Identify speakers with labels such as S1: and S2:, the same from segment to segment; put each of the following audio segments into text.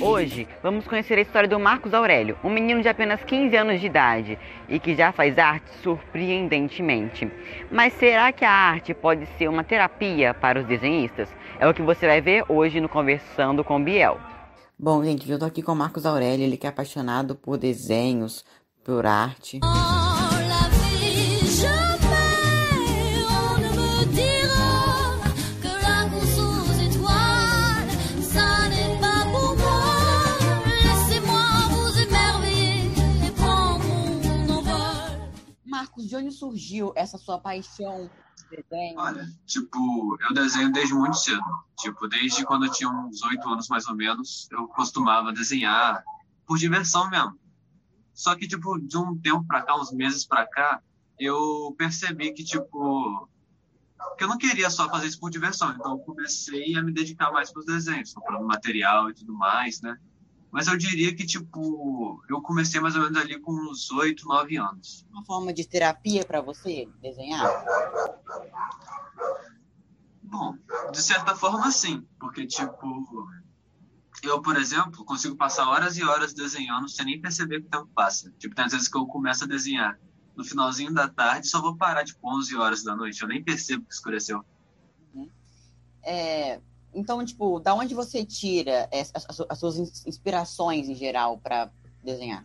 S1: Hoje vamos conhecer a história do Marcos Aurélio, um menino de apenas 15 anos de idade e que já faz arte surpreendentemente. Mas será que a arte pode ser uma terapia para os desenhistas? É o que você vai ver hoje no Conversando com Biel.
S2: Bom, gente, eu tô aqui com o Marcos Aurélio, ele que é apaixonado por desenhos, por arte.
S1: Marcos, de onde surgiu essa sua paixão de desenho?
S3: Olha, tipo, eu desenho desde muito cedo. Tipo, desde quando eu tinha uns oito anos mais ou menos, eu costumava desenhar por diversão mesmo. Só que, tipo, de um tempo pra cá, uns meses pra cá, eu percebi que, tipo, que eu não queria só fazer isso por diversão. Então, eu comecei a me dedicar mais para os desenhos, comprando material e tudo mais, né? Mas eu diria que, tipo, eu comecei mais ou menos ali com uns 8, 9 anos.
S1: Uma forma de terapia para você desenhar?
S3: Bom, de certa forma, sim. Porque, tipo, eu, por exemplo, consigo passar horas e horas desenhando sem nem perceber que o tempo passa. Tipo, tem vezes que eu começo a desenhar no finalzinho da tarde só vou parar, tipo, 11 horas da noite. Eu nem percebo que escureceu.
S1: Uhum. É, então, tipo, da onde você tira as, as, as suas inspirações em geral para desenhar?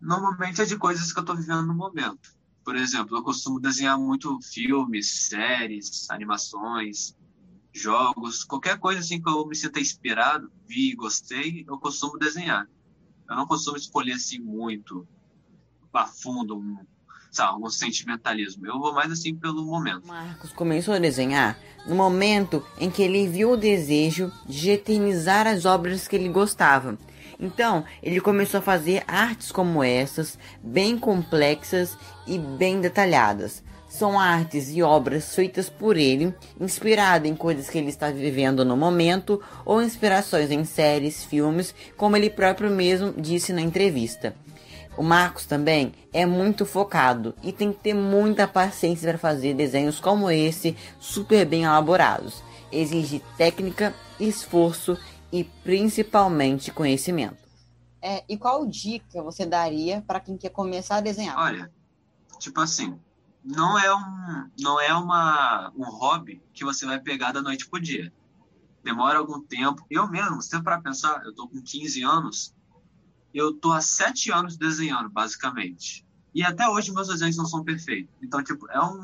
S3: Normalmente é de coisas que eu estou vivendo no momento. Por exemplo, eu costumo desenhar muito filmes, séries, animações, jogos, qualquer coisa assim que eu me sinta inspirado, vi, gostei, eu costumo desenhar. Eu não costumo escolher assim muito a fundo, sabe, um sentimentalismo. Eu vou mais assim pelo momento.
S2: Marcos começou a desenhar no momento em que ele viu o desejo de eternizar as obras que ele gostava. Então, ele começou a fazer artes como essas, bem complexas e bem detalhadas. São artes e obras feitas por ele, inspirado em coisas que ele está vivendo no momento ou inspirações em séries, filmes, como ele próprio mesmo disse na entrevista. O Marcos também é muito focado e tem que ter muita paciência para fazer desenhos como esse, super bem elaborados. Exige técnica, esforço e principalmente conhecimento.
S1: É, e qual dica você daria para quem quer começar a desenhar?
S3: Olha, tipo assim, não é um, não é uma, um hobby que você vai pegar da noite pro dia. Demora algum tempo. Eu mesmo, se para pensar, eu tô com 15 anos, eu tô há sete anos desenhando, basicamente. E até hoje meus desenhos não são perfeitos. Então, tipo, é, um,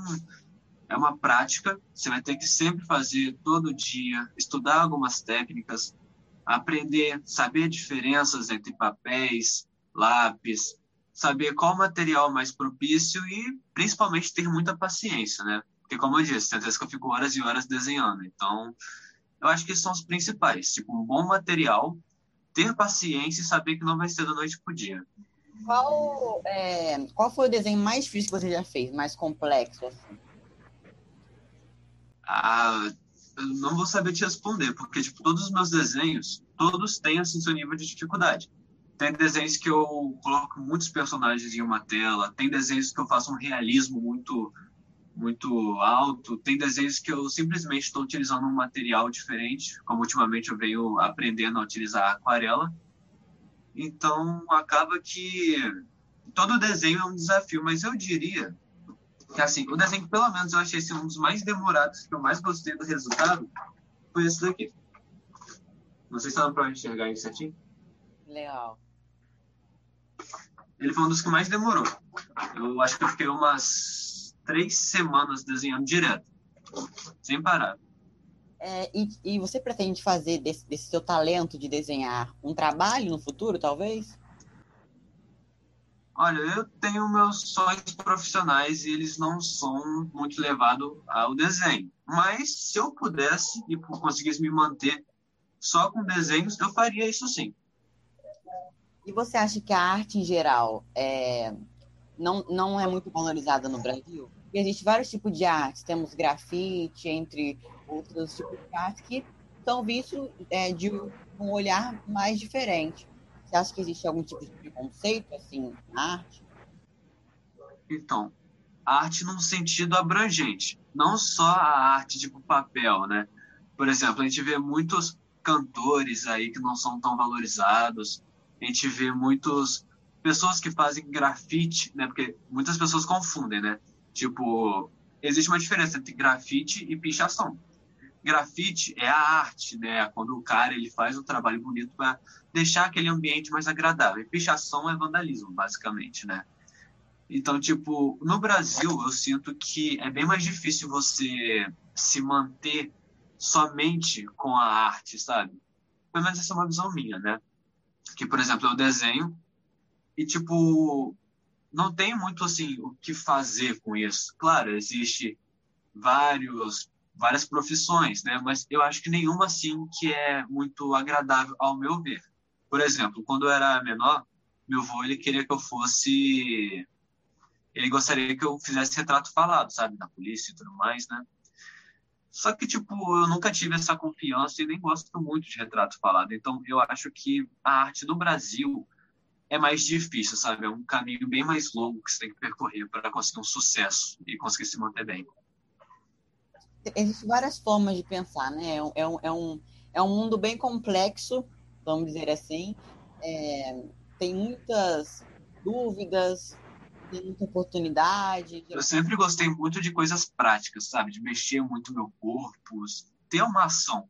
S3: é uma prática. Você vai ter que sempre fazer todo dia, estudar algumas técnicas, aprender, saber diferenças entre papéis, lápis, saber qual material mais propício e, principalmente, ter muita paciência, né? Porque, como eu disse, tem vezes que eu fico horas e horas desenhando. Então, eu acho que são os principais. Tipo, um bom material ter paciência e saber que não vai ser da noite pro dia.
S1: Qual, é, qual foi o desenho mais difícil que você já fez, mais complexo? Assim?
S3: Ah, eu não vou saber te responder, porque tipo, todos os meus desenhos, todos têm assim, seu nível de dificuldade. Tem desenhos que eu coloco muitos personagens em uma tela, tem desenhos que eu faço um realismo muito muito alto. Tem desenhos que eu simplesmente estou utilizando um material diferente, como ultimamente eu venho aprendendo a utilizar aquarela. Então, acaba que todo desenho é um desafio, mas eu diria que, assim, o desenho que pelo menos eu achei esse um dos mais demorados, que eu mais gostei do resultado, foi esse daqui. Não sei se dá para enxergar isso certinho.
S1: Legal.
S3: Ele foi um dos que mais demorou. Eu acho que eu fiquei umas três semanas desenhando direto, sem parar.
S1: É, e, e, você pretende fazer desse, desse seu talento de desenhar um trabalho no futuro, talvez?
S3: Olha, eu tenho meus sonhos profissionais e eles não são muito levados ao desenho. Mas se eu pudesse e conseguisse me manter só com desenhos, eu faria isso sim.
S1: E você acha que a arte em geral é, não, não é muito valorizada no Brasil. E existe vários tipos de arte. Temos grafite, entre outros tipos de arte, que são vistos é, de um olhar mais diferente. Você acha que existe algum tipo de preconceito assim, na arte?
S3: Então, arte num sentido abrangente, não só a arte tipo papel, né? Por exemplo, a gente vê muitos cantores aí que não são tão valorizados, a gente vê muitos pessoas que fazem grafite, né? Porque muitas pessoas confundem, né? Tipo, existe uma diferença entre grafite e pichação. Grafite é a arte, né? Quando o cara ele faz um trabalho bonito para deixar aquele ambiente mais agradável. E pichação é vandalismo, basicamente, né? Então, tipo, no Brasil, eu sinto que é bem mais difícil você se manter somente com a arte, sabe? Pelo menos essa é uma visão minha, né? Que, por exemplo, eu desenho e, tipo, não tem muito, assim, o que fazer com isso. Claro, existe vários várias profissões, né? Mas eu acho que nenhuma, assim, que é muito agradável ao meu ver. Por exemplo, quando eu era menor, meu avô, ele queria que eu fosse... Ele gostaria que eu fizesse retrato falado, sabe? Na polícia e tudo mais, né? Só que, tipo, eu nunca tive essa confiança e nem gosto muito de retrato falado. Então, eu acho que a arte no Brasil é mais difícil, sabe? É um caminho bem mais longo que você tem que percorrer para conseguir um sucesso e conseguir se manter bem.
S1: Existem várias formas de pensar, né? É um, é um, é um mundo bem complexo, vamos dizer assim. É, tem muitas dúvidas, tem muita oportunidade.
S3: Eu sempre gostei muito de coisas práticas, sabe? De mexer muito meu corpo, ter uma ação.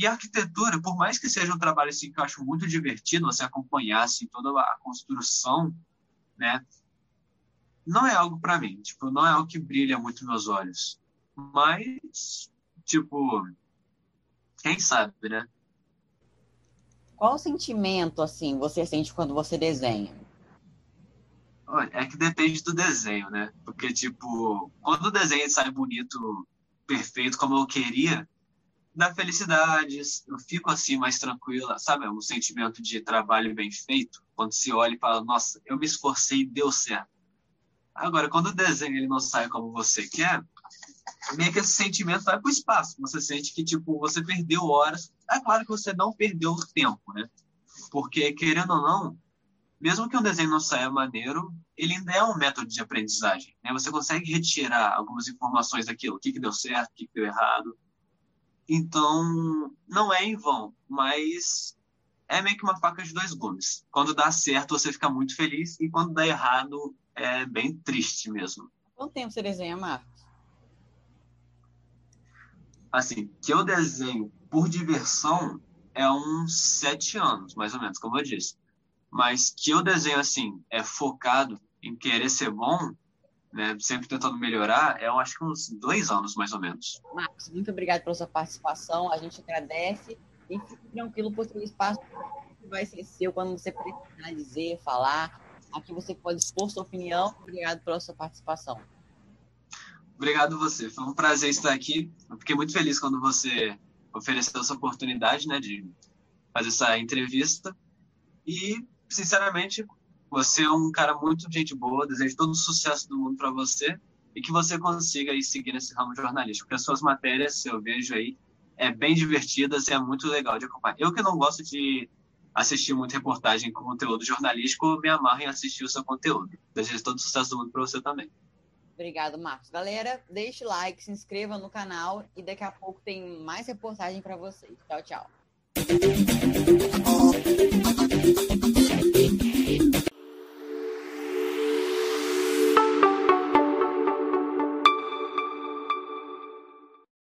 S3: E a arquitetura, por mais que seja um trabalho assim, que eu acho muito divertido, você acompanhar assim, toda a construção, né? Não é algo para mim, tipo, não é algo que brilha muito meus olhos. Mas, tipo, quem sabe, né?
S1: Qual sentimento assim você sente quando você desenha?
S3: É que depende do desenho, né? Porque, tipo, quando o desenho sai bonito, perfeito, como eu queria, dá felicidade, eu fico assim mais tranquila, sabe? Um sentimento de trabalho bem feito, quando se olha e fala, nossa, eu me esforcei e deu certo. Agora, quando o desenho ele não sai como você quer, meio que esse sentimento vai para o espaço. Você sente que, tipo, você perdeu horas. É claro que você não perdeu tempo, né? Porque, querendo ou não, mesmo que um desenho não saia maneiro, ele ainda é um método de aprendizagem. Né? Você consegue retirar algumas informações daquilo, o que, que deu certo, o que, que deu errado. Então, não é em vão, mas é meio que uma faca de dois gumes. Quando dá certo, você fica muito feliz, e quando dá errado, é bem triste mesmo.
S1: Quanto tempo você desenha, Marcos?
S3: Assim, que eu desenho por diversão é uns sete anos, mais ou menos, como eu disse mas que eu desenho assim, é focado em querer ser bom, né, sempre tentando melhorar, é, eu acho que uns dois anos mais ou menos.
S1: Marcos, muito obrigado pela sua participação, a gente agradece e fique tranquilo por ter espaço vai ser seu quando você precisar dizer, falar. Aqui você pode expor sua opinião. Obrigado pela sua participação.
S3: Obrigado você. Foi um prazer estar aqui. Eu fiquei muito feliz quando você ofereceu essa oportunidade, né, de fazer essa entrevista. E sinceramente, você é um cara muito gente boa, desejo todo o sucesso do mundo para você e que você consiga aí seguir nesse ramo jornalístico, porque as suas matérias, eu vejo aí, é bem divertidas e é muito legal de acompanhar. Eu que não gosto de assistir muita reportagem com conteúdo jornalístico, me amarro em assistir o seu conteúdo. Desejo todo o sucesso do mundo para você também.
S1: Obrigado, Marcos. Galera, deixe like, se inscreva no canal e daqui a pouco tem mais reportagem para vocês. Tchau, tchau.